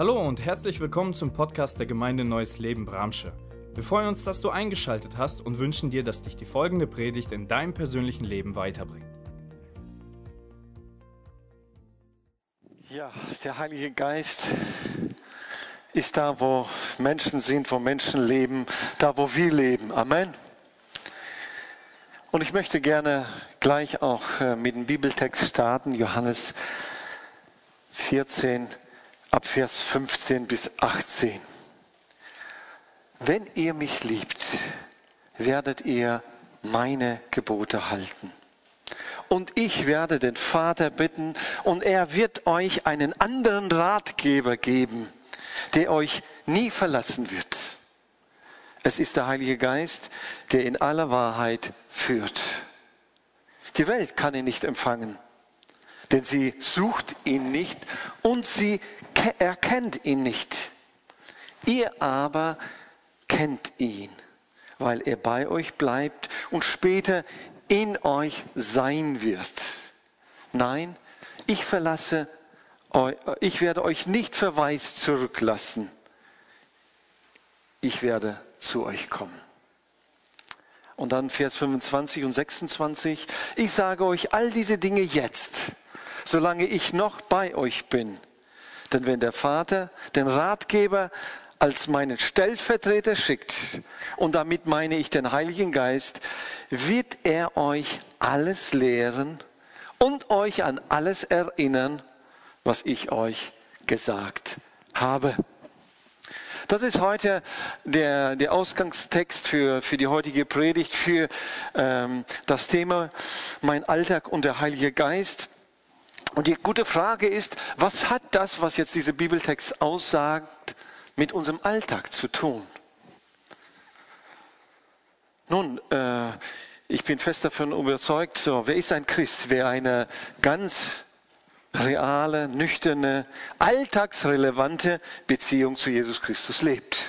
Hallo und herzlich willkommen zum Podcast der Gemeinde Neues Leben Bramsche. Wir freuen uns, dass du eingeschaltet hast und wünschen dir, dass dich die folgende Predigt in deinem persönlichen Leben weiterbringt. Ja, der Heilige Geist ist da, wo Menschen sind, wo Menschen leben, da, wo wir leben. Amen. Und ich möchte gerne gleich auch äh, mit dem Bibeltext starten, Johannes 14, ab Vers 15 bis 18. Wenn ihr mich liebt, werdet ihr meine Gebote halten. Und ich werde den Vater bitten, und er wird euch einen anderen Ratgeber geben, der euch nie verlassen wird. Es ist der Heilige Geist, der in aller Wahrheit führt. Die Welt kann ihn nicht empfangen, denn sie sucht ihn nicht und sie erkennt ihn nicht. Ihr aber kennt ihn, weil er bei euch bleibt und später in euch sein wird. Nein, ich verlasse ich werde euch nicht verwaist zurücklassen. Ich werde zu euch kommen. Und dann Vers 25 und 26. Ich sage euch all diese Dinge jetzt, solange ich noch bei euch bin. Denn wenn der Vater den Ratgeber als meinen Stellvertreter schickt, und damit meine ich den Heiligen Geist, wird er euch alles lehren und euch an alles erinnern, was ich euch gesagt habe. Das ist heute der, der Ausgangstext für, für die heutige Predigt, für ähm, das Thema Mein Alltag und der Heilige Geist. Und die gute Frage ist, was hat das, was jetzt dieser Bibeltext aussagt, mit unserem Alltag zu tun? Nun, äh, ich bin fest davon überzeugt, so, wer ist ein Christ? Wer eine ganz reale, nüchterne, alltagsrelevante Beziehung zu Jesus Christus lebt.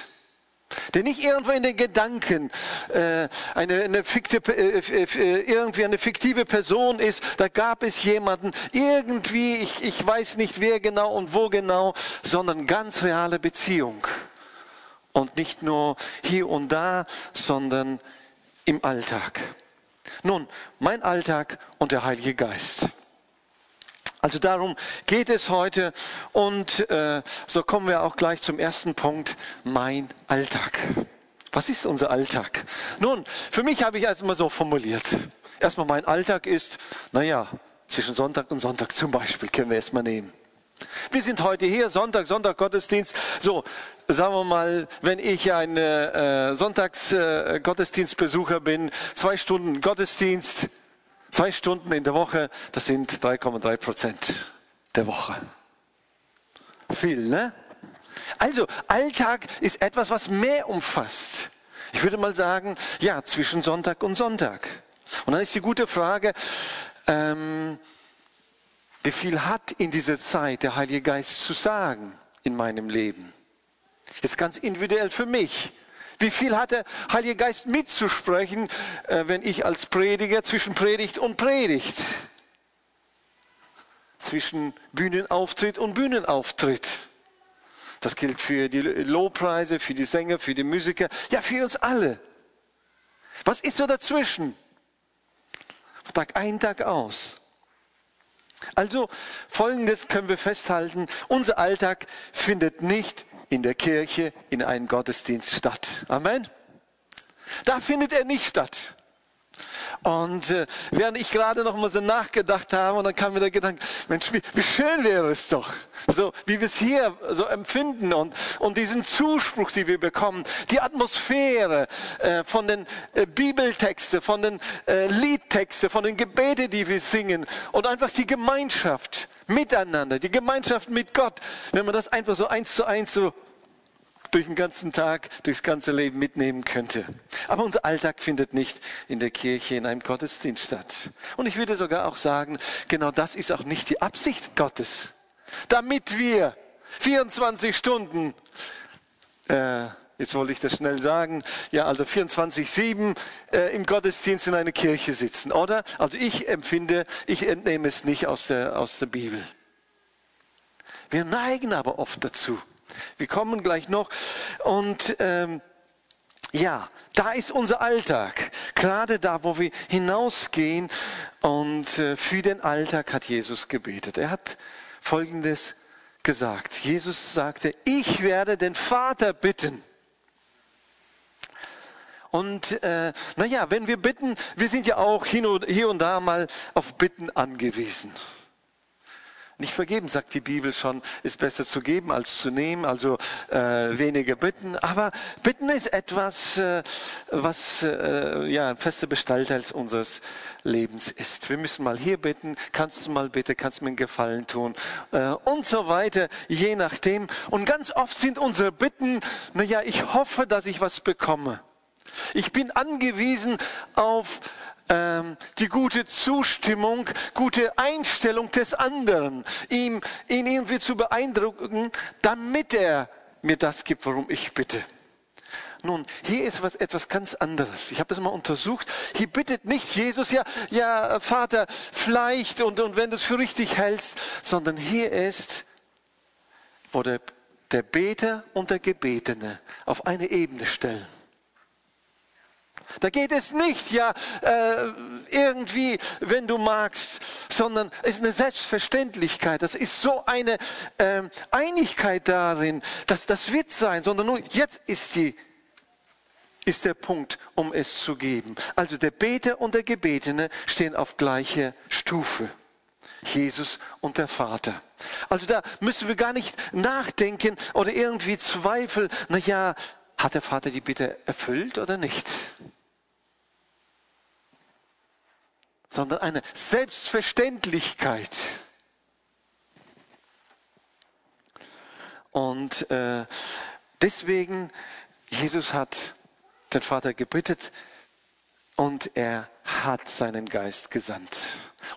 Der nicht irgendwo in den Gedanken äh, eine, eine fiktive, äh, äh, irgendwie eine fiktive Person ist. Da gab es jemanden, irgendwie, ich, ich weiß nicht wer genau und wo genau, sondern ganz reale Beziehung. Und nicht nur hier und da, sondern im Alltag. Nun, mein Alltag und der Heilige Geist. Also darum geht es heute und äh, so kommen wir auch gleich zum ersten Punkt, mein Alltag. Was ist unser Alltag? Nun, für mich habe ich erstmal so formuliert. Erstmal mein Alltag ist, naja, zwischen Sonntag und Sonntag zum Beispiel können wir erstmal nehmen. Wir sind heute hier, Sonntag, Sonntag Gottesdienst. So, sagen wir mal, wenn ich ein äh, Sonntags äh, bin, zwei Stunden Gottesdienst, Zwei Stunden in der Woche, das sind 3,3 Prozent der Woche. Viel, ne? Also, Alltag ist etwas, was mehr umfasst. Ich würde mal sagen, ja, zwischen Sonntag und Sonntag. Und dann ist die gute Frage, ähm, wie viel hat in dieser Zeit der Heilige Geist zu sagen in meinem Leben? Jetzt ganz individuell für mich. Wie viel hat der Heilige Geist mitzusprechen, äh, wenn ich als Prediger zwischen Predigt und Predigt, zwischen Bühnenauftritt und Bühnenauftritt. Das gilt für die Lobpreise, für die Sänger, für die Musiker, ja für uns alle. Was ist so dazwischen? Tag ein, Tag aus. Also folgendes können wir festhalten, unser Alltag findet nicht in der Kirche, in einem Gottesdienst statt. Amen. Da findet er nicht statt. Und äh, während ich gerade noch mal so nachgedacht habe, und dann kam mir der Gedanke, Mensch, wie, wie schön wäre es doch, so wie wir es hier so empfinden und, und diesen Zuspruch, den wir bekommen, die Atmosphäre äh, von den äh, Bibeltexten, von den äh, Liedtexten, von den Gebeten, die wir singen und einfach die Gemeinschaft miteinander, die Gemeinschaft mit Gott, wenn man das einfach so eins zu eins so durch den ganzen Tag, durchs ganze Leben mitnehmen könnte. Aber unser Alltag findet nicht in der Kirche, in einem Gottesdienst statt. Und ich würde sogar auch sagen, genau das ist auch nicht die Absicht Gottes. Damit wir 24 Stunden, äh, jetzt wollte ich das schnell sagen, ja, also 24-7 äh, im Gottesdienst in einer Kirche sitzen, oder? Also ich empfinde, ich entnehme es nicht aus der, aus der Bibel. Wir neigen aber oft dazu, Wir kommen gleich noch. Und ähm, ja, da ist unser Alltag. Gerade da, wo wir hinausgehen. Und äh, für den Alltag hat Jesus gebetet. Er hat Folgendes gesagt. Jesus sagte, ich werde den Vater bitten. Und äh, naja, wenn wir bitten, wir sind ja auch hier und da mal auf Bitten angewiesen. Nicht vergeben, sagt die Bibel schon, ist besser zu geben als zu nehmen, also äh, weniger bitten. Aber bitten ist etwas, äh, was äh, ja ein fester Bestandteil unseres Lebens ist. Wir müssen mal hier bitten, kannst du mal bitte, kannst du mir einen Gefallen tun äh, und so weiter, je nachdem. Und ganz oft sind unsere Bitten, naja, ich hoffe, dass ich was bekomme. Ich bin angewiesen auf ähm, die gute Zustimmung, gute Einstellung des anderen, ihm, ihn irgendwie zu beeindrucken, damit er mir das gibt, worum ich bitte. Nun, hier ist was, etwas ganz anderes. Ich habe das mal untersucht. Hier bittet nicht Jesus, ja, ja, Vater, vielleicht und, und wenn du es für richtig hältst, sondern hier ist, wo der, der Beter und der Gebetene auf eine Ebene stellen. Da geht es nicht, ja, äh, irgendwie, wenn du magst, sondern es ist eine Selbstverständlichkeit. Das ist so eine äh, Einigkeit darin, dass das wird sein, sondern nur jetzt ist die ist der Punkt, um es zu geben. Also der Beter und der Gebetene stehen auf gleicher Stufe. Jesus und der Vater. Also da müssen wir gar nicht nachdenken oder irgendwie zweifeln, na ja, hat der Vater die Bitte erfüllt oder nicht? Sondern eine Selbstverständlichkeit. Und äh, deswegen, Jesus hat den Vater gebittet und er hat seinen Geist gesandt.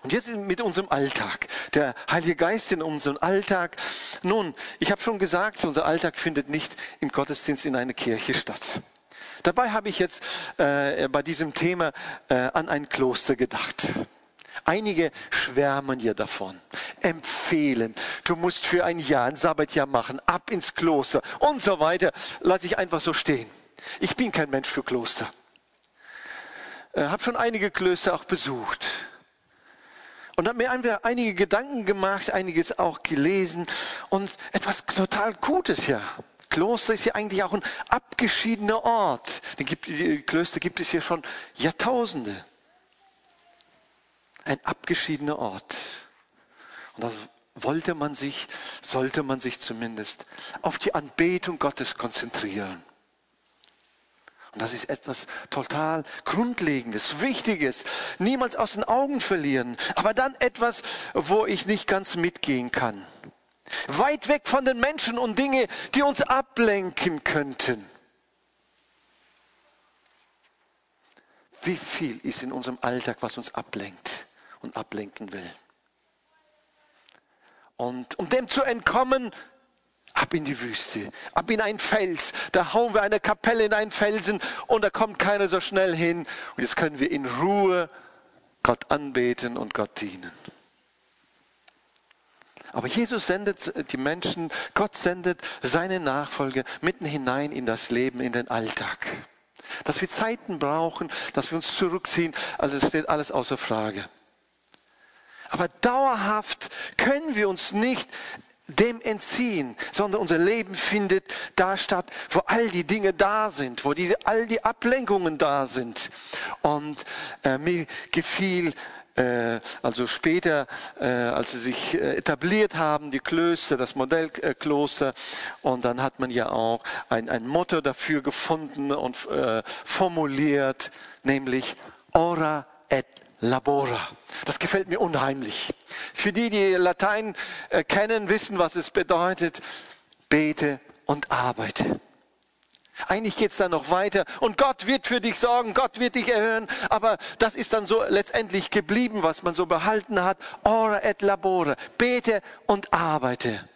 Und jetzt mit unserem Alltag, der Heilige Geist in unserem Alltag. Nun, ich habe schon gesagt, unser Alltag findet nicht im Gottesdienst in einer Kirche statt. Dabei habe ich jetzt äh, bei diesem Thema äh, an ein Kloster gedacht. Einige schwärmen ja davon, empfehlen, du musst für ein Jahr ein Sabbatjahr machen, ab ins Kloster und so weiter. Lass ich einfach so stehen. Ich bin kein Mensch für Kloster. Äh, habe schon einige Klöster auch besucht und habe mir einige Gedanken gemacht, einiges auch gelesen und etwas total Gutes ja. Kloster ist ja eigentlich auch ein abgeschiedener Ort. Die Klöster gibt es hier schon Jahrtausende. Ein abgeschiedener Ort. Und da wollte man sich, sollte man sich zumindest auf die Anbetung Gottes konzentrieren. Und das ist etwas total Grundlegendes, Wichtiges. Niemals aus den Augen verlieren. Aber dann etwas, wo ich nicht ganz mitgehen kann. Weit weg von den Menschen und Dinge, die uns ablenken könnten. Wie viel ist in unserem Alltag, was uns ablenkt und ablenken will? Und um dem zu entkommen, ab in die Wüste, ab in einen Fels. Da hauen wir eine Kapelle in einen Felsen und da kommt keiner so schnell hin. Und jetzt können wir in Ruhe Gott anbeten und Gott dienen. Aber Jesus sendet die Menschen, Gott sendet seine Nachfolger mitten hinein in das Leben, in den Alltag. Dass wir Zeiten brauchen, dass wir uns zurückziehen, also steht alles außer Frage. Aber dauerhaft können wir uns nicht dem entziehen, sondern unser Leben findet da statt, wo all die Dinge da sind, wo diese, all die Ablenkungen da sind. Und äh, mir gefiel also später, äh, als sie sich äh, etabliert haben, die Klöster, das Modellkloster, und dann hat man ja auch ein, ein Motto dafür gefunden und formuliert, nämlich Ora et Labora. Das gefällt mir unheimlich. Für die, die Latein kennen, wissen, was es bedeutet. Bete und arbeite. Eigentlich geht's dann noch weiter und Gott wird für dich sorgen, Gott wird dich erhören, aber das ist dann so letztendlich geblieben, was man so behalten hat. Ora et labore, bete und arbeite.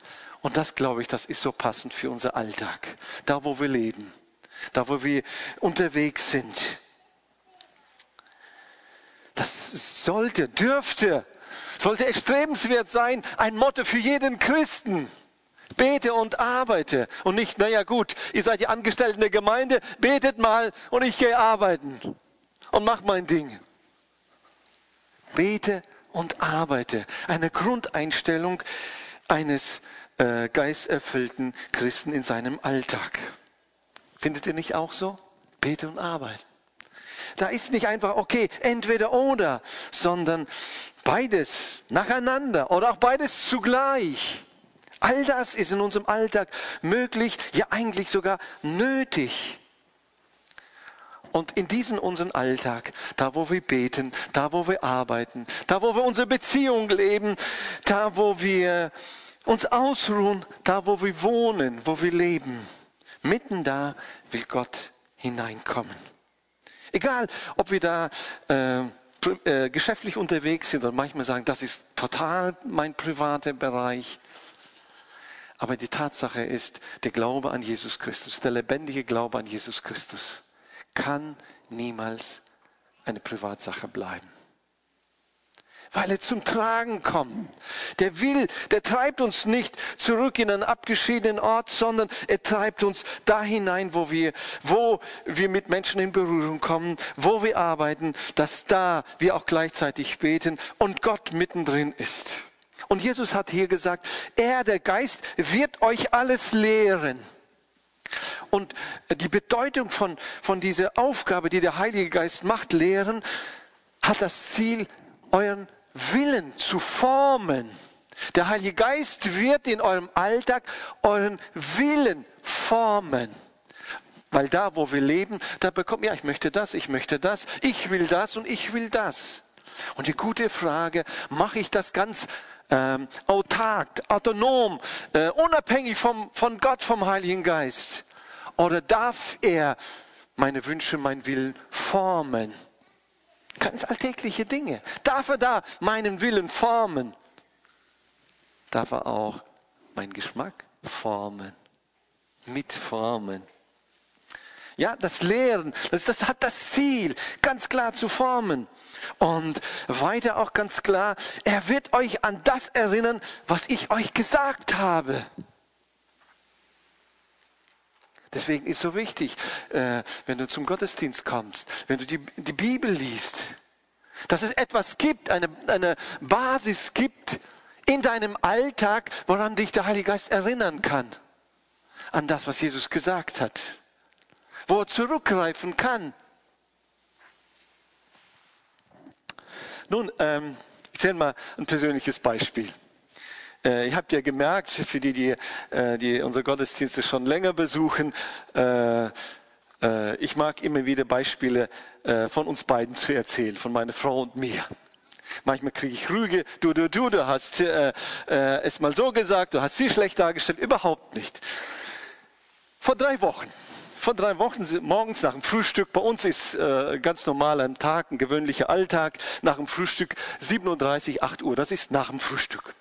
Und das glaube ich, das ist so passend für unser Alltag, da wo wir leben, da wo wir unterwegs sind. Das sollte, dürfte, sollte erstrebenswert sein, ein Motto für jeden Christen. Bete und arbeite. Und nicht, naja gut, ihr seid die Angestellten der Gemeinde, betet mal und ich gehe arbeiten und mach mein Ding. Bete und arbeite. Eine Grundeinstellung eines äh, geisterfüllten Christen in seinem Alltag. Findet ihr nicht auch so? Bete und arbeite. Da ist nicht einfach, okay, entweder oder, sondern beides nacheinander oder auch beides zugleich. All das ist in unserem Alltag möglich, ja eigentlich sogar nötig. Und in diesem unseren Alltag, da wo wir beten, da wo wir arbeiten, da wo wir unsere Beziehung leben, da wo wir uns ausruhen, da wo wir wohnen, wo wir leben, mitten da will Gott hineinkommen. Egal, ob wir da äh, äh, geschäftlich unterwegs sind oder manchmal sagen, das ist total mein privater Bereich. Aber die Tatsache ist, der Glaube an Jesus Christus, der lebendige Glaube an Jesus Christus, kann niemals eine Privatsache bleiben. Weil er zum Tragen kommt. Der will, der treibt uns nicht zurück in einen abgeschiedenen Ort, sondern er treibt uns da hinein, wo wir, wo wir mit Menschen in Berührung kommen, wo wir arbeiten, dass da wir auch gleichzeitig beten und Gott mittendrin ist. Und Jesus hat hier gesagt, er, der Geist, wird euch alles lehren. Und die Bedeutung von, von dieser Aufgabe, die der Heilige Geist macht, lehren, hat das Ziel, euren Willen zu formen. Der Heilige Geist wird in eurem Alltag euren Willen formen. Weil da, wo wir leben, da bekommt, ja, ich möchte das, ich möchte das, ich will das und ich will das. Und die gute Frage, mache ich das ganz ähm, autark, autonom, äh, unabhängig vom, von Gott, vom Heiligen Geist? Oder darf er meine Wünsche, mein Willen formen? Ganz alltägliche Dinge. Darf er da meinen Willen formen? Darf er auch meinen Geschmack formen? Mitformen? Ja, das Lehren, das, das hat das Ziel, ganz klar zu formen. Und weiter auch ganz klar, er wird euch an das erinnern, was ich euch gesagt habe. Deswegen ist so wichtig, äh, wenn du zum Gottesdienst kommst, wenn du die, die Bibel liest, dass es etwas gibt, eine, eine Basis gibt in deinem Alltag, woran dich der Heilige Geist erinnern kann. An das, was Jesus gesagt hat. Wo er zurückgreifen kann. Nun, ähm, ich erzähle mal ein persönliches Beispiel. Äh, ihr habt ja gemerkt, für die, die, äh, die unsere Gottesdienste schon länger besuchen, äh, äh, ich mag immer wieder Beispiele äh, von uns beiden zu erzählen, von meiner Frau und mir. Manchmal kriege ich Rüge, du, du, du, du hast äh, äh, es mal so gesagt, du hast sie schlecht dargestellt. Überhaupt nicht. Vor drei Wochen vor drei Wochen morgens nach dem Frühstück. Bei uns ist äh, ganz normal ein Tag, ein gewöhnlicher Alltag. Nach dem Frühstück 7.30 8 Uhr. Das ist nach dem Frühstück.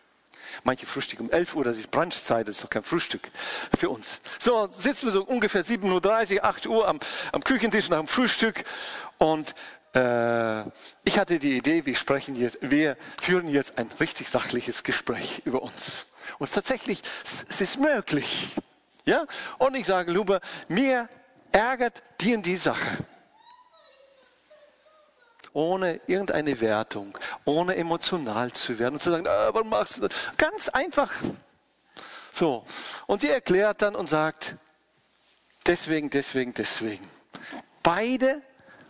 Manche frühstücken um 11 Uhr, das ist Brunchzeit, das ist doch kein Frühstück für uns. So sitzen wir so ungefähr 7.30 Uhr, 8 Uhr am, am Küchentisch nach dem Frühstück und äh, ich hatte die Idee, wir sprechen jetzt, wir führen jetzt ein richtig sachliches Gespräch über uns. Und tatsächlich, es ist möglich. Ja? Und ich sage, Luba, mir ärgert die und die Sache ohne irgendeine Wertung, ohne emotional zu werden und zu sagen, ah, warum machst du das? Ganz einfach. So. Und sie erklärt dann und sagt, deswegen, deswegen, deswegen. Beide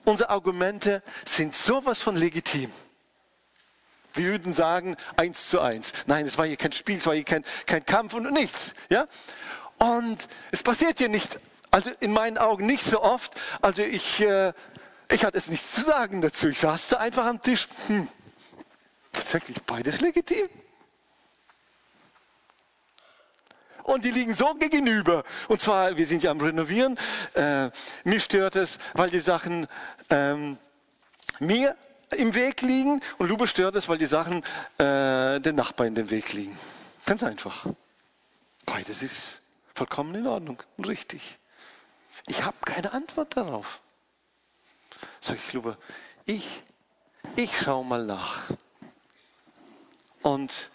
unsere Argumente sind sowas von legitim. Wir würden sagen, eins zu eins. Nein, es war hier kein Spiel, es war hier kein, kein Kampf und nichts. Ja? Und es passiert hier nicht, also in meinen Augen nicht so oft. Also ich äh, ich hatte es nichts zu sagen dazu. Ich saß da einfach am Tisch. Hm, tatsächlich beides legitim. und die liegen so gegenüber. Und zwar, wir sind ja am Renovieren. Äh, mir stört es, weil die Sachen ähm, mir im Weg liegen und Lube stört es, weil die Sachen äh, den Nachbarn den Weg liegen. Ganz einfach. Beides ist vollkommen in Ordnung und richtig. Ich habe keine Antwort darauf. Sag ich, Luba, ich, ich schau mal nach. Und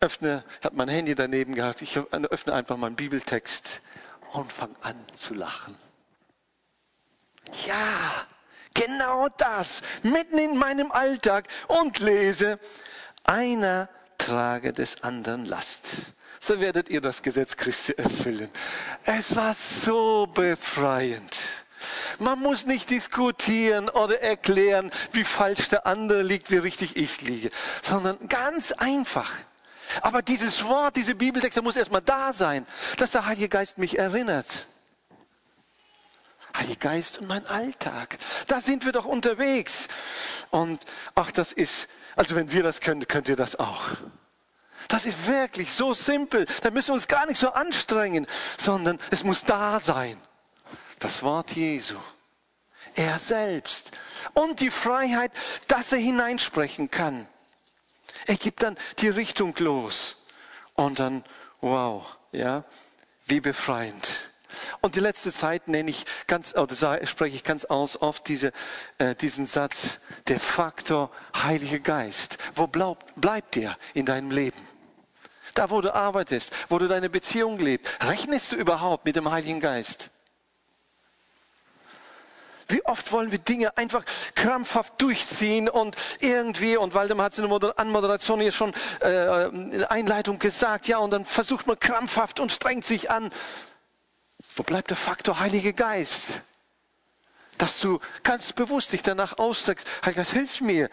öffne, habe mein Handy daneben gehabt, ich öffne einfach meinen Bibeltext und fange an zu lachen. Ja, genau das, mitten in meinem Alltag und lese, einer trage des anderen Last. So werdet ihr das Gesetz Christi erfüllen. Es war so befreiend. Man muss nicht diskutieren oder erklären, wie falsch der andere liegt, wie richtig ich liege, sondern ganz einfach. Aber dieses Wort, diese Bibeltexte muss erstmal da sein, dass der Heilige Geist mich erinnert. Heiliger Geist und mein Alltag. Da sind wir doch unterwegs. Und ach, das ist, also wenn wir das können, könnt ihr das auch. Das ist wirklich so simpel. Da müssen wir uns gar nicht so anstrengen, sondern es muss da sein. Das Wort Jesu. Er selbst. Und die Freiheit, dass er hineinsprechen kann. Er gibt dann die Richtung los. Und dann, wow, ja, wie befreiend. Und die letzte Zeit nenne ich ganz, oder spreche ich ganz aus oft diese, äh, diesen Satz, der Faktor Heiliger Geist. Wo bleib, bleibt der in deinem Leben? Da, wo du arbeitest, wo du deine Beziehung lebst, rechnest du überhaupt mit dem Heiligen Geist? Wie oft wollen wir Dinge einfach krampfhaft durchziehen und irgendwie, und Waldemar hat es in der Anmoderation hier schon äh, in der Einleitung gesagt, ja, und dann versucht man krampfhaft und strengt sich an. Wo bleibt der Faktor Heilige Geist? Dass du ganz bewusst dich danach ausstreckst, Heiliger Geist, hilf mir,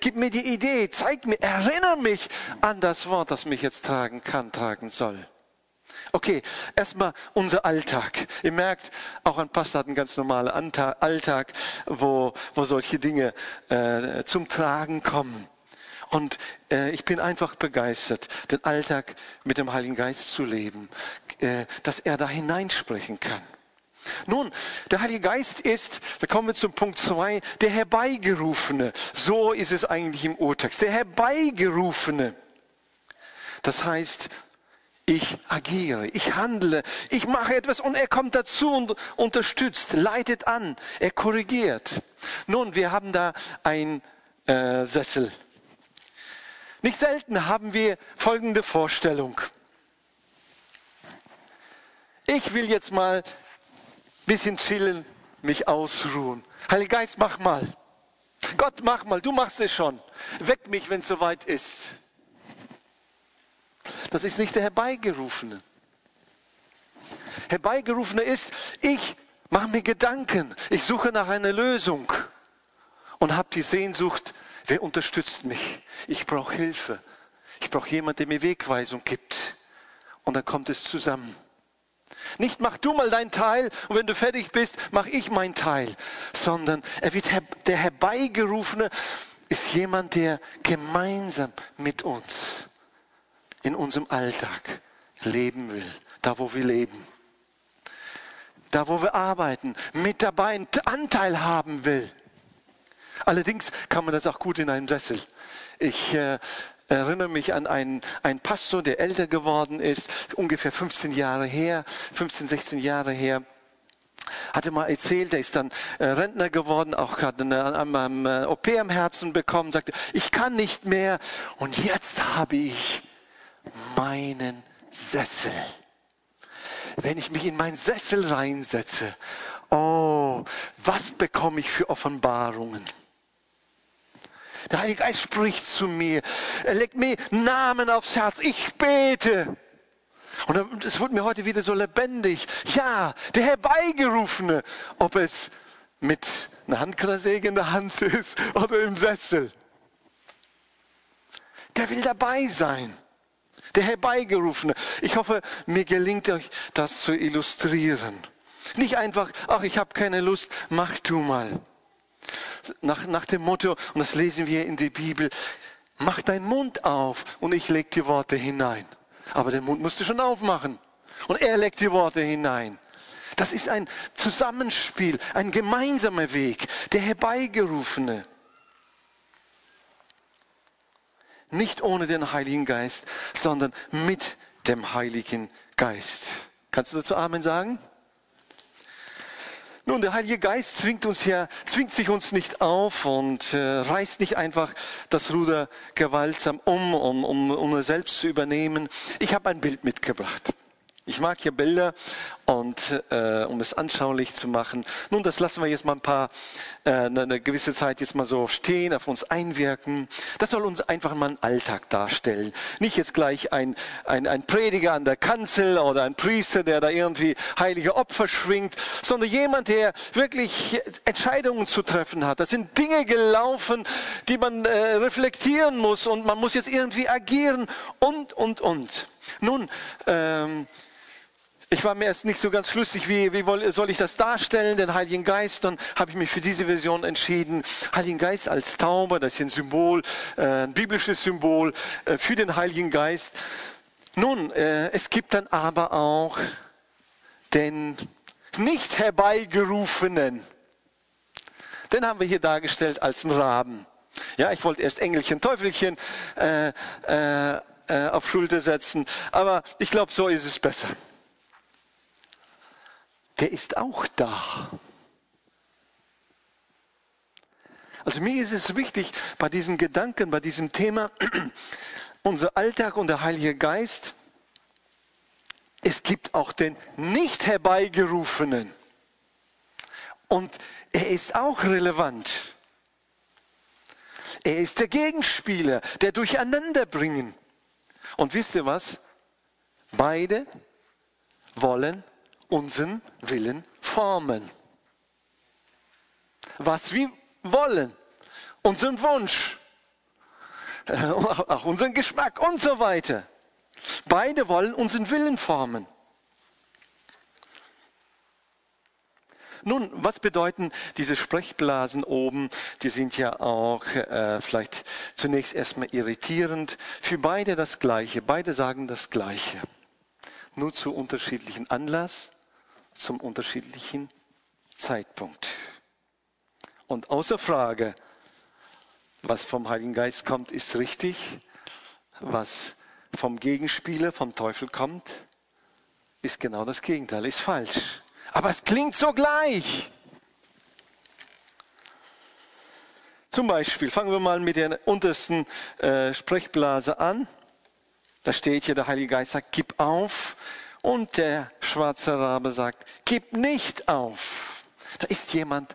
gib mir die Idee, zeig mir, erinnere mich an das Wort, das mich jetzt tragen kann, tragen soll. Okay, erstmal unser Alltag. Ihr merkt, auch ein Pastor hat einen ganz normalen Alltag, wo, wo solche Dinge äh, zum Tragen kommen. Und äh, ich bin einfach begeistert, den Alltag mit dem Heiligen Geist zu leben, äh, dass er da hineinsprechen kann. Nun, der Heilige Geist ist, da kommen wir zum Punkt zwei, der Herbeigerufene. So ist es eigentlich im Urtext. Der Herbeigerufene. Das heißt, ich agiere, ich handle, ich mache etwas und er kommt dazu und unterstützt, leitet an, er korrigiert. Nun, wir haben da ein äh, Sessel. Nicht selten haben wir folgende Vorstellung. Ich will jetzt mal ein bisschen chillen, mich ausruhen. Heiliger Geist, mach mal. Gott, mach mal, du machst es schon. Weck mich, wenn es soweit ist. Das ist nicht der Herbeigerufene. Herbeigerufene ist, ich mache mir Gedanken, ich suche nach einer Lösung und habe die Sehnsucht, wer unterstützt mich? Ich brauche Hilfe. Ich brauche jemanden, der mir Wegweisung gibt. Und dann kommt es zusammen. Nicht mach du mal dein Teil und wenn du fertig bist, mach ich mein Teil, sondern er wird der Herbeigerufene ist jemand, der gemeinsam mit uns in unserem Alltag leben will, da wo wir leben, da wo wir arbeiten, mit dabei einen Anteil haben will. Allerdings kann man das auch gut in einem Sessel. Ich äh, erinnere mich an einen, einen Pastor, der älter geworden ist, ungefähr 15 Jahre her, 15, 16 Jahre her hatte mal erzählt, er ist dann äh, Rentner geworden, auch gerade eine, eine OP am Herzen bekommen, sagte, ich kann nicht mehr und jetzt habe ich meinen Sessel. Wenn ich mich in meinen Sessel reinsetze, oh, was bekomme ich für Offenbarungen? Der Heilige Geist spricht zu mir. Er legt mir Namen aufs Herz. Ich bete. Und es wird mir heute wieder so lebendig. Ja, der Herbeigerufene, ob es mit einer Handkreissäge in der Hand ist oder im Sessel. Der will dabei sein der Herbeigerufene. Ich hoffe, mir gelingt euch das zu illustrieren. Nicht einfach, ach, ich habe keine Lust, mach du mal. Nach, nach dem Motto, und das lesen wir in der Bibel, mach deinen Mund auf und ich leg die Worte hinein. Aber den Mund musst du schon aufmachen. Und er legt die Worte hinein. Das ist ein Zusammenspiel, ein gemeinsamer Weg, der Herbeigerufene. Nicht ohne den Heiligen Geist, sondern mit dem Heiligen Geist. Kannst du dazu Amen sagen? Nun, der Heilige Geist zwingt uns ja, zwingt sich uns nicht auf und äh, reißt nicht einfach das Ruder gewaltsam um, um, um, um selbst zu übernehmen. Ich habe ein Bild mitgebracht. Ich mag hier Bilder und äh, um es anschaulich zu machen. Nun, das lassen wir jetzt mal ein paar, äh, eine gewisse Zeit jetzt mal so stehen, auf uns einwirken. Das soll uns einfach mal einen Alltag darstellen. Nicht jetzt gleich ein, ein, ein Prediger an der Kanzel oder ein Priester, der da irgendwie heilige Opfer schwingt, sondern jemand, der wirklich Entscheidungen zu treffen hat. Das sind Dinge gelaufen, die man äh, reflektieren muss und man muss jetzt irgendwie agieren und, und, und. Nun, ähm, ich war mir erst nicht so ganz schlüssig, wie, wie soll ich das darstellen, den Heiligen Geist. Dann habe ich mich für diese Version entschieden. Heiligen Geist als Taube, das ist ein Symbol, äh, ein biblisches Symbol äh, für den Heiligen Geist. Nun, äh, es gibt dann aber auch den nicht herbeigerufenen. Den haben wir hier dargestellt als einen Raben. Ja, ich wollte erst Engelchen, Teufelchen äh, äh, auf Schulter setzen, aber ich glaube, so ist es besser der ist auch da. Also mir ist es wichtig bei diesen Gedanken, bei diesem Thema, unser Alltag und der Heilige Geist, es gibt auch den nicht herbeigerufenen. Und er ist auch relevant. Er ist der Gegenspieler, der Durcheinanderbringen. Und wisst ihr was? Beide wollen unseren Willen formen. Was wir wollen, unseren Wunsch, äh, auch unseren Geschmack und so weiter. Beide wollen unseren Willen formen. Nun, was bedeuten diese Sprechblasen oben? Die sind ja auch äh, vielleicht zunächst erstmal irritierend. Für beide das Gleiche. Beide sagen das Gleiche. Nur zu unterschiedlichen Anlass zum unterschiedlichen Zeitpunkt. Und außer Frage, was vom Heiligen Geist kommt, ist richtig. Was vom Gegenspieler, vom Teufel kommt, ist genau das Gegenteil, ist falsch. Aber es klingt so gleich. Zum Beispiel, fangen wir mal mit der untersten äh, Sprechblase an. Da steht hier, der Heilige Geist sagt, gib auf, und der schwarze Rabe sagt, gib nicht auf. Da ist jemand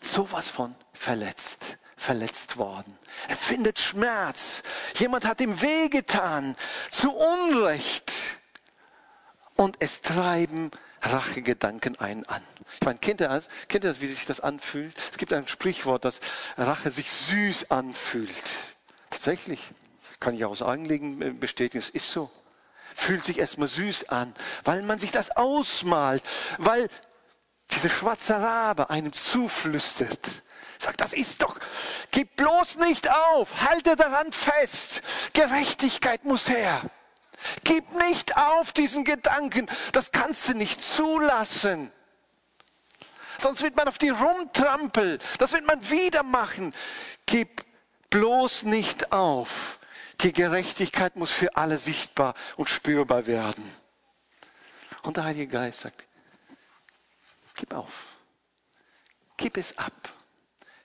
sowas von verletzt, verletzt worden. Er findet Schmerz. Jemand hat ihm wehgetan, zu Unrecht. Und es treiben Rachegedanken einen an. Ich meine, kennt ihr, das? kennt ihr das, wie sich das anfühlt? Es gibt ein Sprichwort, dass Rache sich süß anfühlt. Tatsächlich, kann ich aus Anliegen bestätigen, es ist so fühlt sich erstmal süß an, weil man sich das ausmalt, weil diese schwarze Rabe einem zuflüstert. Sagt, das ist doch, gib bloß nicht auf, halte daran fest, Gerechtigkeit muss her. Gib nicht auf diesen Gedanken, das kannst du nicht zulassen. Sonst wird man auf die rumtrampeln, das wird man wieder machen. Gib bloß nicht auf. Die Gerechtigkeit muss für alle sichtbar und spürbar werden. Und der Heilige Geist sagt, gib auf, gib es ab.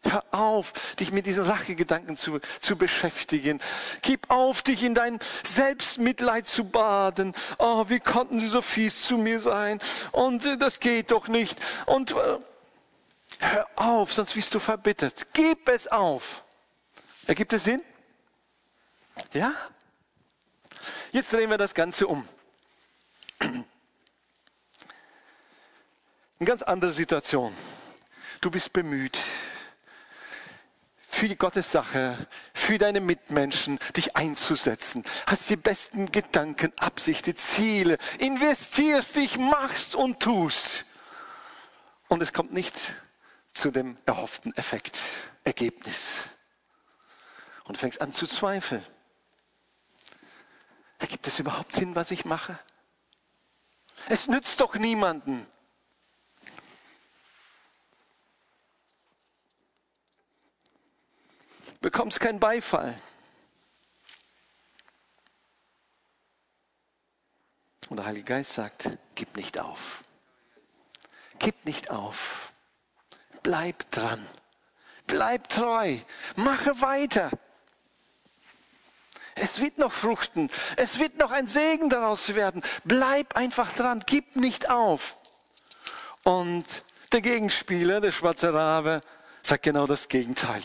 Hör auf, dich mit diesen Rachegedanken zu, zu beschäftigen. Gib auf, dich in dein Selbstmitleid zu baden. Oh, wie konnten sie so fies zu mir sein? Und äh, das geht doch nicht. Und äh, hör auf, sonst wirst du verbittert. Gib es auf. Ergibt es Sinn? Ja? Jetzt drehen wir das Ganze um. Eine ganz andere Situation. Du bist bemüht, für die Gottes Sache, für deine Mitmenschen dich einzusetzen. Hast die besten Gedanken, Absichten, Ziele, investierst dich, machst und tust. Und es kommt nicht zu dem erhofften Effekt, Ergebnis. Und du fängst an zu zweifeln. Ergibt es überhaupt Sinn, was ich mache? Es nützt doch niemanden. Bekommst keinen Beifall. Und der Heilige Geist sagt, gib nicht auf. gib nicht auf. Bleib dran. Bleib treu. Mache weiter. Es wird noch fruchten. Es wird noch ein Segen daraus werden. Bleib einfach dran. Gib nicht auf. Und der Gegenspieler, der schwarze Rabe, sagt genau das Gegenteil.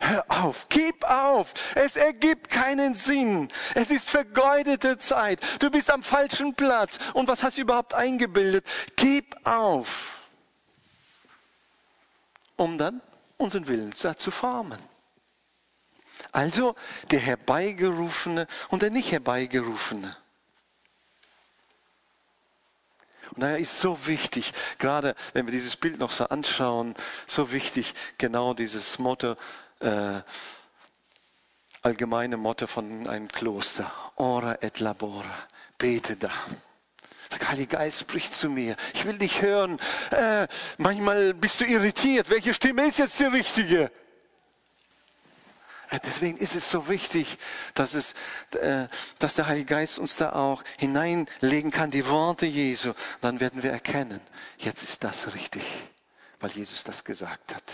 Hör auf, gib auf. Es ergibt keinen Sinn. Es ist vergeudete Zeit. Du bist am falschen Platz. Und was hast du überhaupt eingebildet? Gib auf. Um dann unseren Willen zu formen. Also der Herbeigerufene und der nicht Herbeigerufene. Und daher ist so wichtig, gerade wenn wir dieses Bild noch so anschauen, so wichtig, genau dieses Motto, äh, allgemeine Motto von einem Kloster. Ora et labora. Bete da. Der Heilige Geist spricht zu mir. Ich will dich hören. Äh, manchmal bist du irritiert. Welche Stimme ist jetzt die richtige? Äh, deswegen ist es so wichtig, dass, es, äh, dass der Heilige Geist uns da auch hineinlegen kann, die Worte Jesu. Dann werden wir erkennen, jetzt ist das richtig, weil Jesus das gesagt hat.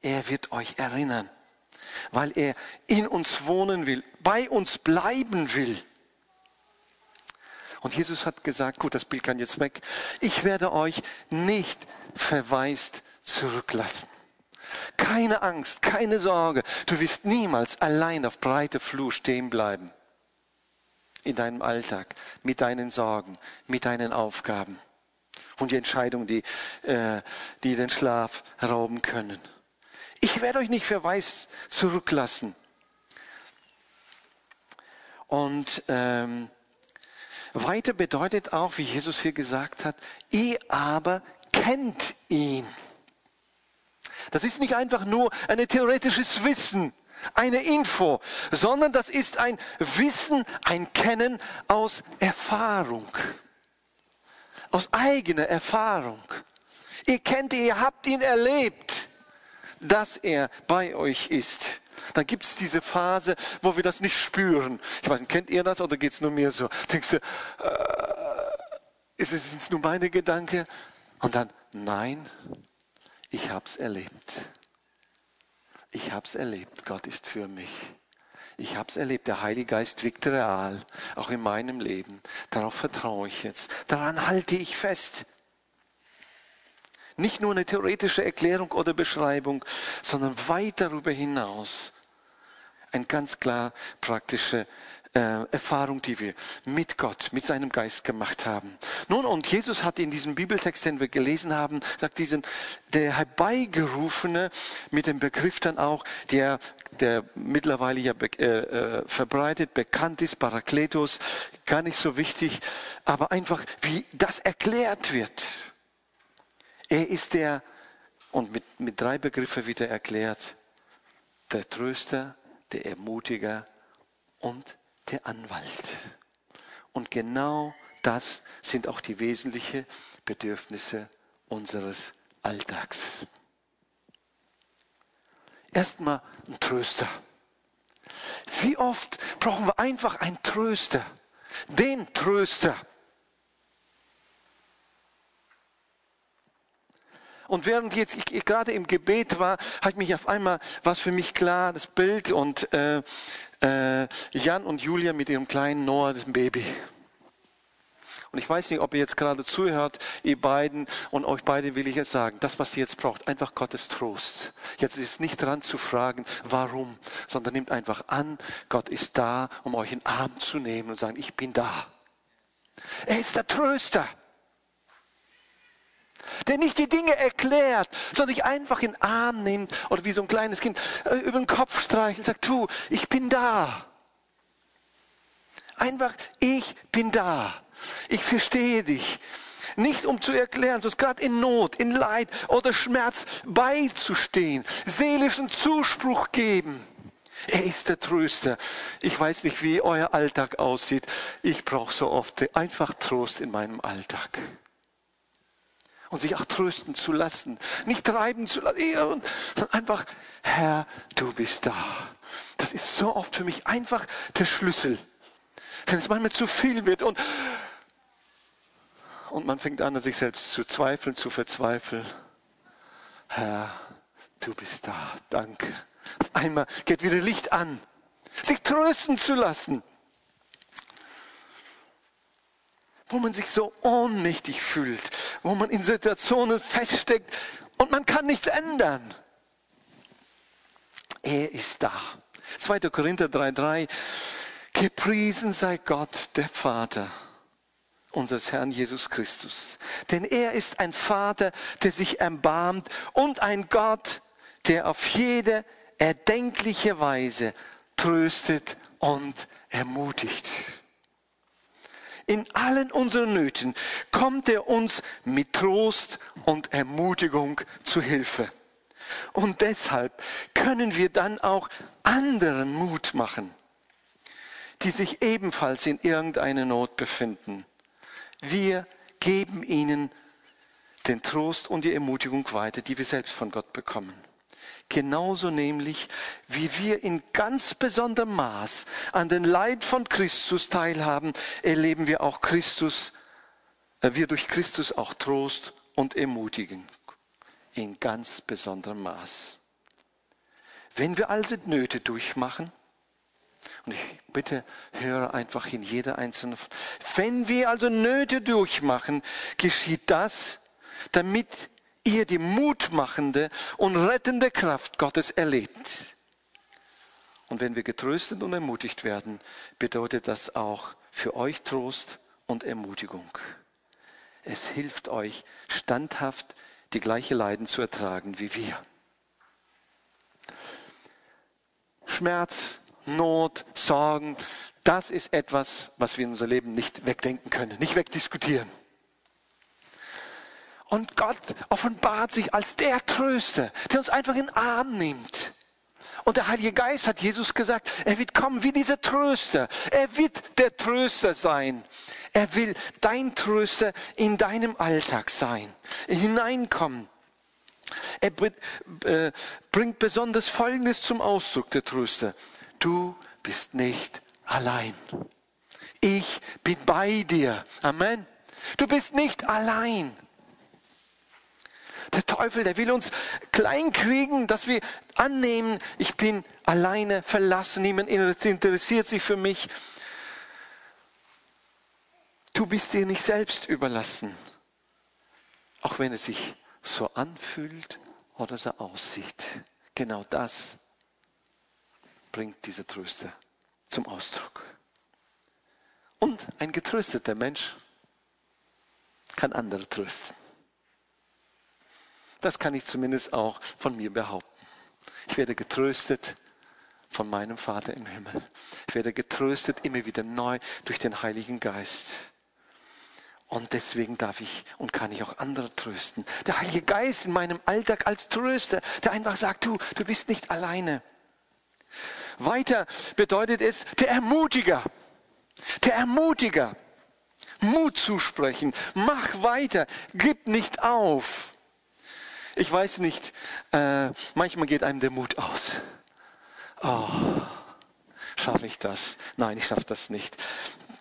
Er wird euch erinnern, weil er in uns wohnen will, bei uns bleiben will. Und Jesus hat gesagt, gut, das Bild kann jetzt weg, ich werde euch nicht verwaist zurücklassen. Keine Angst, keine Sorge. Du wirst niemals allein auf breiter Flur stehen bleiben. In deinem Alltag, mit deinen Sorgen, mit deinen Aufgaben und die Entscheidungen, die, äh, die den Schlaf rauben können. Ich werde euch nicht verweist zurücklassen. Und ähm, weiter bedeutet auch, wie Jesus hier gesagt hat, ihr aber kennt ihn. Das ist nicht einfach nur ein theoretisches Wissen, eine Info, sondern das ist ein Wissen, ein Kennen aus Erfahrung, aus eigener Erfahrung. Ihr kennt ihn, ihr habt ihn erlebt, dass er bei euch ist. Dann gibt es diese Phase, wo wir das nicht spüren. Ich weiß nicht, kennt ihr das oder geht es nur mir so? Denkst du, äh, ist es nur meine Gedanke? Und dann, nein, ich habe es erlebt. Ich habe es erlebt. Gott ist für mich. Ich habe es erlebt. Der Heilige Geist wirkt real, auch in meinem Leben. Darauf vertraue ich jetzt. Daran halte ich fest. Nicht nur eine theoretische Erklärung oder Beschreibung, sondern weit darüber hinaus. Ein ganz klar praktische äh, Erfahrung, die wir mit Gott, mit seinem Geist gemacht haben. Nun, und Jesus hat in diesem Bibeltext, den wir gelesen haben, sagt diesen, der herbeigerufene, mit dem Begriff dann auch, der, der mittlerweile ja be, äh, äh, verbreitet, bekannt ist, Parakletos, gar nicht so wichtig, aber einfach, wie das erklärt wird. Er ist der, und mit, mit drei Begriffen wieder erklärt, der Tröster, der Ermutiger und der Anwalt. Und genau das sind auch die wesentlichen Bedürfnisse unseres Alltags. Erstmal ein Tröster. Wie oft brauchen wir einfach einen Tröster? Den Tröster. Und während jetzt ich gerade im Gebet war, hat mich auf einmal was für mich klar, das Bild und äh, äh, Jan und Julia mit ihrem kleinen Noah, dem Baby. Und ich weiß nicht, ob ihr jetzt gerade zuhört, ihr beiden, und euch beide will ich jetzt sagen, das, was ihr jetzt braucht, einfach Gottes Trost. Jetzt ist es nicht dran zu fragen, warum, sondern nehmt einfach an, Gott ist da, um euch in den Arm zu nehmen und sagen, ich bin da. Er ist der Tröster der nicht die Dinge erklärt, sondern dich einfach in den Arm nimmt oder wie so ein kleines Kind äh, über den Kopf streichelt und sagt, du, ich bin da. Einfach, ich bin da. Ich verstehe dich. Nicht um zu erklären, sondern gerade in Not, in Leid oder Schmerz beizustehen, seelischen Zuspruch geben. Er ist der Tröster. Ich weiß nicht, wie euer Alltag aussieht. Ich brauche so oft einfach Trost in meinem Alltag und sich auch trösten zu lassen, nicht treiben zu lassen, sondern einfach, Herr, du bist da. Das ist so oft für mich einfach der Schlüssel. Wenn es manchmal zu viel wird und Und man fängt an, an sich selbst zu zweifeln, zu verzweifeln. Herr, du bist da, danke. Auf einmal geht wieder Licht an, sich trösten zu lassen. Wo man sich so ohnmächtig fühlt, wo man in Situationen feststeckt und man kann nichts ändern. Er ist da. 2. Korinther 3,3 Gepriesen sei Gott, der Vater unseres Herrn Jesus Christus. Denn er ist ein Vater, der sich erbarmt und ein Gott, der auf jede erdenkliche Weise tröstet und ermutigt. In allen unseren Nöten kommt er uns mit Trost und Ermutigung zu Hilfe. Und deshalb können wir dann auch anderen Mut machen, die sich ebenfalls in irgendeiner Not befinden. Wir geben ihnen den Trost und die Ermutigung weiter, die wir selbst von Gott bekommen. Genauso nämlich, wie wir in ganz besonderem Maß an den Leid von Christus teilhaben, erleben wir auch Christus, äh, wir durch Christus auch Trost und Ermutigung in ganz besonderem Maß. Wenn wir also Nöte durchmachen, und ich bitte, höre einfach in jeder einzelnen. Wenn wir also Nöte durchmachen, geschieht das, damit ihr die mutmachende und rettende Kraft Gottes erlebt. Und wenn wir getröstet und ermutigt werden, bedeutet das auch für euch Trost und Ermutigung. Es hilft euch standhaft die gleiche Leiden zu ertragen wie wir. Schmerz, Not, Sorgen, das ist etwas, was wir in unser Leben nicht wegdenken können, nicht wegdiskutieren. Und Gott offenbart sich als der Tröster, der uns einfach in den Arm nimmt. Und der Heilige Geist hat Jesus gesagt, er wird kommen wie dieser Tröster. Er wird der Tröster sein. Er will dein Tröster in deinem Alltag sein, hineinkommen. Er äh, bringt besonders Folgendes zum Ausdruck, der Tröster. Du bist nicht allein. Ich bin bei dir. Amen. Du bist nicht allein. Der Teufel, der will uns kleinkriegen, dass wir annehmen, ich bin alleine verlassen, niemand interessiert sich für mich. Du bist dir nicht selbst überlassen, auch wenn es sich so anfühlt oder so aussieht. Genau das bringt dieser Tröster zum Ausdruck. Und ein getrösteter Mensch kann andere trösten. Das kann ich zumindest auch von mir behaupten. Ich werde getröstet von meinem Vater im Himmel. Ich werde getröstet immer wieder neu durch den Heiligen Geist. Und deswegen darf ich und kann ich auch andere trösten. Der Heilige Geist in meinem Alltag als Tröster, der einfach sagt, du, du bist nicht alleine. Weiter bedeutet es der Ermutiger. Der Ermutiger. Mut zusprechen. Mach weiter. Gib nicht auf. Ich weiß nicht, äh, manchmal geht einem der Mut aus. Oh, schaffe ich das? Nein, ich schaffe das nicht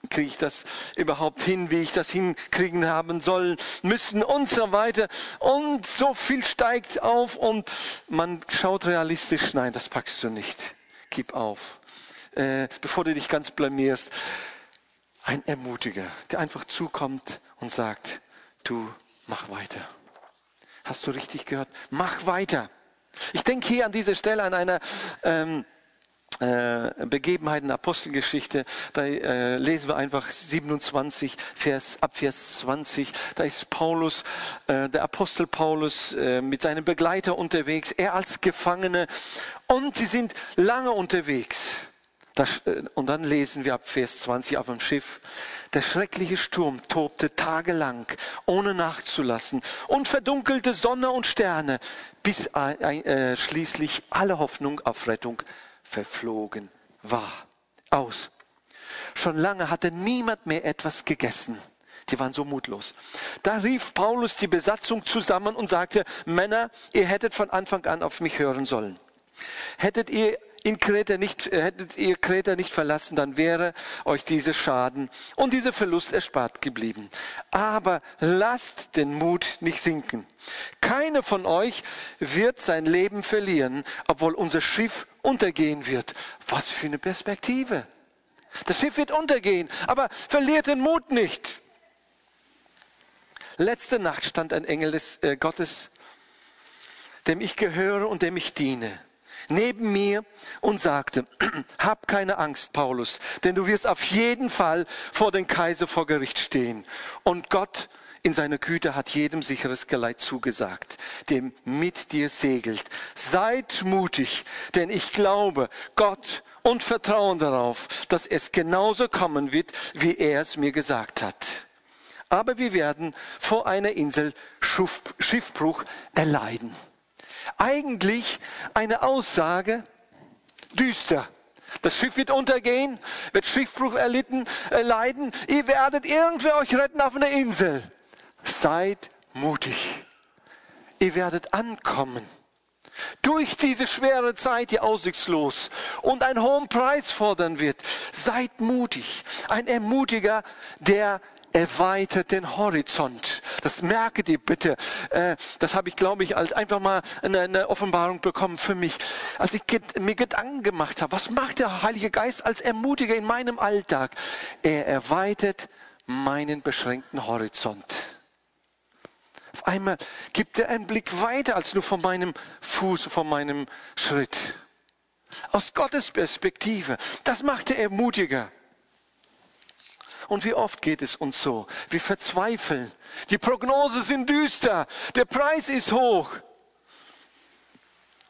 kriege ich das überhaupt hin, wie ich das hinkriegen haben soll, müssen und so weiter. Und so viel steigt auf und man schaut realistisch, nein, das packst du nicht. Gib auf. Äh, bevor du dich ganz blamierst, ein Ermutiger, der einfach zukommt und sagt, du mach weiter. Hast du richtig gehört? Mach weiter. Ich denke hier an dieser Stelle an einer ähm, äh, Begebenheit in der Apostelgeschichte, da äh, lesen wir einfach 27, Vers, ab Vers 20, da ist Paulus, äh, der Apostel Paulus äh, mit seinem Begleiter unterwegs, er als Gefangene und sie sind lange unterwegs. Das, äh, und dann lesen wir ab Vers 20 auf dem Schiff, der schreckliche Sturm tobte tagelang, ohne nachzulassen, und verdunkelte Sonne und Sterne, bis äh, schließlich alle Hoffnung auf Rettung verflogen war. Aus. Schon lange hatte niemand mehr etwas gegessen. Die waren so mutlos. Da rief Paulus die Besatzung zusammen und sagte, Männer, ihr hättet von Anfang an auf mich hören sollen. Hättet ihr in Kreta nicht, äh, hättet ihr Kreta nicht verlassen, dann wäre euch dieser Schaden und dieser Verlust erspart geblieben. Aber lasst den Mut nicht sinken. Keiner von euch wird sein Leben verlieren, obwohl unser Schiff untergehen wird. Was für eine Perspektive. Das Schiff wird untergehen, aber verliert den Mut nicht. Letzte Nacht stand ein Engel des äh, Gottes, dem ich gehöre und dem ich diene, neben mir und sagte, hab keine Angst, Paulus, denn du wirst auf jeden Fall vor den Kaiser vor Gericht stehen. Und Gott in seiner Güte hat jedem sicheres Geleit zugesagt, dem mit dir segelt. Seid mutig, denn ich glaube Gott und vertrauen darauf, dass es genauso kommen wird, wie er es mir gesagt hat. Aber wir werden vor einer Insel Schiffbruch erleiden. Eigentlich eine Aussage düster. Das Schiff wird untergehen, wird Schiffbruch erlitten, erleiden. Ihr werdet irgendwie euch retten auf einer Insel. Seid mutig. Ihr werdet ankommen. Durch diese schwere Zeit, die aussichtslos und einen hohen Preis fordern wird. Seid mutig. Ein Ermutiger, der erweitert den Horizont. Das merke dir bitte. Äh, das habe ich, glaube ich, als einfach mal eine, Offenbarung bekommen für mich. Als ich mir Gedanken gemacht habe, was macht der Heilige Geist als Ermutiger in meinem Alltag? Er erweitert meinen beschränkten Horizont. Auf einmal gibt er einen Blick weiter als nur von meinem Fuß, von meinem Schritt. Aus Gottes Perspektive. Das macht er ermutiger. Und wie oft geht es uns so? Wir verzweifeln. Die Prognosen sind düster. Der Preis ist hoch.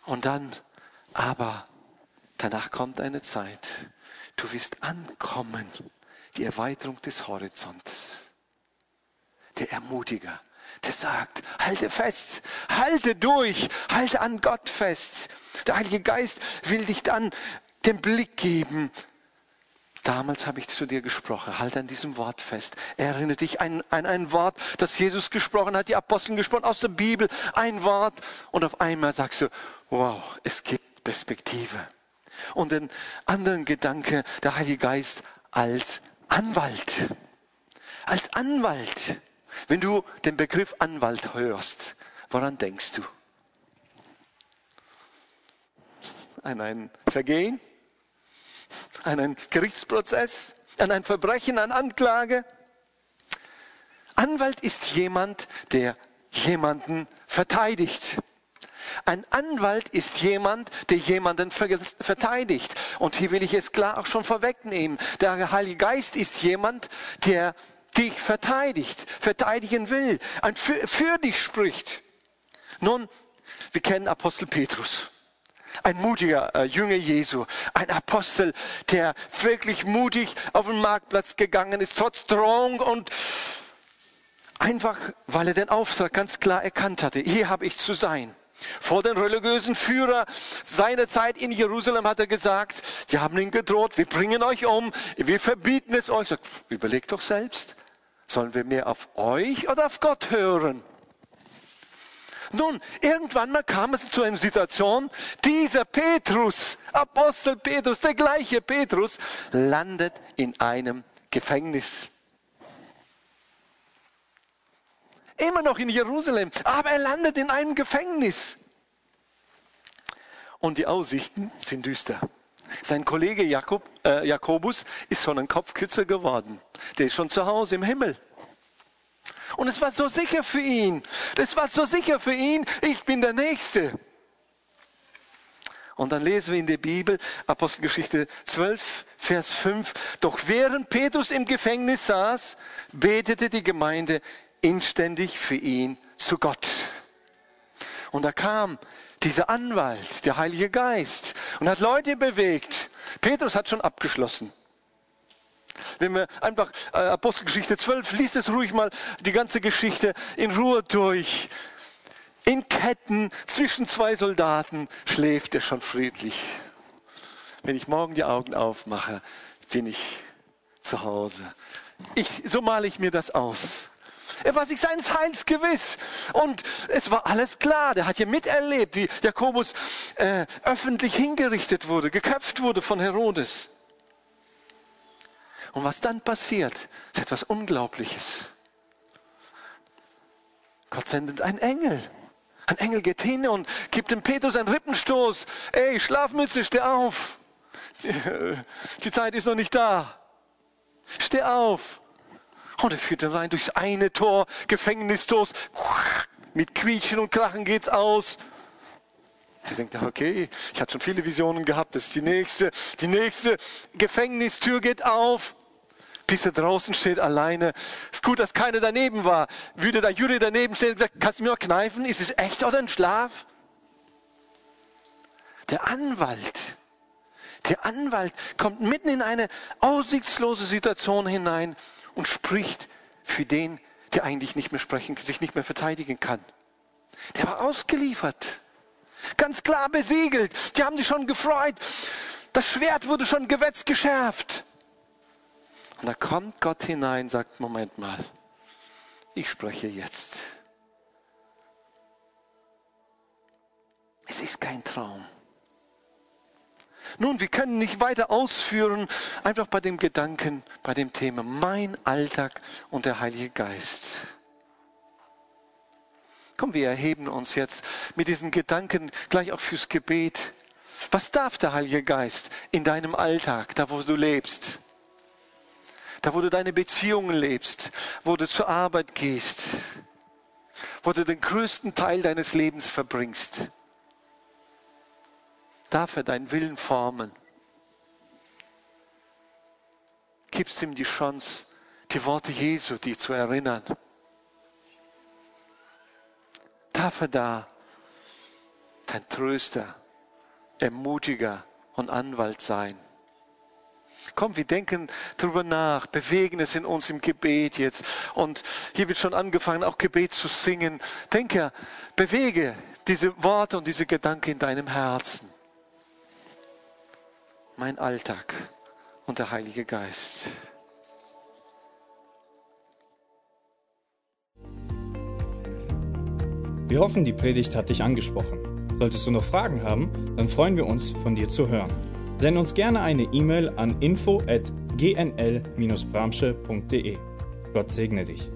Und dann, aber danach kommt eine Zeit. Du wirst ankommen. Die Erweiterung des Horizontes. Der Ermutiger der sagt, halte fest, halte durch, halte an Gott fest. Der Heilige Geist will dich dann den Blick geben. Damals habe ich zu dir gesprochen. Halte an diesem Wort fest. Erinnere dich an, an ein Wort, das Jesus gesprochen hat, die Apostel gesprochen, aus der Bibel. Ein Wort. Und auf einmal sagst du, wow, es gibt Perspektive. Und den anderen Gedanke, der Heilige Geist als Anwalt. Als Anwalt. Wenn du den Begriff Anwalt hörst, woran denkst du? An ein Vergehen? An einen Gerichtsprozess? An ein Verbrechen, an Anklage? Anwalt ist jemand, der jemanden verteidigt. Ein Anwalt ist jemand, der jemanden verteidigt. Und hier will ich es klar auch schon vorwegnehmen. Der Heilige Geist ist jemand, der dich verteidigt, verteidigen will, für, für dich spricht. Nun, wir kennen Apostel Petrus. Ein mutiger äh, Jünger Jesu, ein Apostel, der wirklich mutig auf den Marktplatz gegangen ist, trotz Drohung und einfach, weil er den Auftrag ganz klar erkannt hatte. Hier habe ich zu sein. Vor den religiösen Führer seiner Zeit in Jerusalem hat er gesagt, sie haben ihn gedroht, wir bringen euch um, wir verbieten es euch. Überlegt doch selbst. Sollen wir mehr auf euch oder auf Gott hören? Nun, irgendwann mal kam es zu einer Situation, dieser Petrus, Apostel Petrus, der gleiche Petrus, landet in einem Gefängnis. Immer noch in Jerusalem, aber er landet in einem Gefängnis. Und die Aussichten sind düster. Sein Kollege Jakob, äh, Jakobus ist schon ein Kopf kürzer geworden. Der ist schon zu Hause im Himmel. Und es war so sicher für ihn. Das war so sicher für ihn. Ich bin der Nächste. Und dann lesen wir in der Bibel, Apostelgeschichte 12, Vers 5, doch während Petrus im Gefängnis saß, betete die Gemeinde inständig für ihn zu Gott. Und da kam dieser Anwalt, der Heilige Geist, und hat Leute bewegt. Petrus hat schon abgeschlossen. Wenn wir einfach äh, Apostelgeschichte 12, liest es ruhig mal die ganze Geschichte in Ruhe durch. In Ketten zwischen zwei Soldaten schläft er schon friedlich. Wenn ich morgen die Augen aufmache, bin ich zu Hause. Ich, so male ich mir das aus. Er war sich seines Heils gewiss. Und es war alles klar. Der hat ja miterlebt, wie Jakobus äh, öffentlich hingerichtet wurde, geköpft wurde von Herodes. Und was dann passiert, ist etwas Unglaubliches. Gott sendet einen Engel. Ein Engel geht hin und gibt dem Petrus einen Rippenstoß. Ey, Schlafmütze, steh auf. Die, Zeit ist noch nicht da. Steh auf. Und er führt ihn rein durchs eine Tor, Gefängnistor. Mit Quietschen und Krachen geht's aus. Sie denkt, okay, ich hatte schon viele Visionen gehabt, das ist die nächste. Die nächste Gefängnistür geht auf bis er draußen steht alleine. Ist gut, dass keiner daneben war. Würde der Jury daneben stehen und gesagt, kannst du mir mal kneifen? Ist es echt oder ein Schlaf? Der Anwalt, der Anwalt kommt mitten in eine aussichtslose Situation hinein und spricht für den, der eigentlich nicht mehr sprechen, sich nicht mehr verteidigen kann. Der war ausgeliefert. Ganz klar besiegelt. Die haben sich schon gefreut. Das Schwert wurde schon gewetzt geschärft. Und da kommt Gott hinein, sagt, Moment mal, ich spreche jetzt. Es ist kein Traum. Nun, wir können nicht weiter ausführen, einfach bei dem Gedanken, bei dem Thema mein Alltag und der Heilige Geist. Komm, wir erheben uns jetzt mit diesen Gedanken gleich auch fürs Gebet. Was darf der Heilige Geist in deinem Alltag, da wo du lebst? Da, wo du deine Beziehungen lebst, wo du zur Arbeit gehst, wo du den größten Teil deines Lebens verbringst. Darf er deinen Willen formen. Gibst ihm die Chance, die Worte Jesu, die zu erinnern. Darf er da dein Tröster, Ermutiger und Anwalt sein. Komm, wir denken darüber nach, bewegen es in uns im Gebet jetzt. Und hier wird schon angefangen, auch Gebet zu singen. Denke, bewege diese Worte und diese Gedanken in deinem Herzen. Mein Alltag und der Heilige Geist. Wir hoffen, die Predigt hat dich angesprochen. Solltest du noch Fragen haben, dann freuen wir uns, von dir zu hören. Send uns gerne eine E-Mail an info@gnl-bramsche.de. Gott segne dich.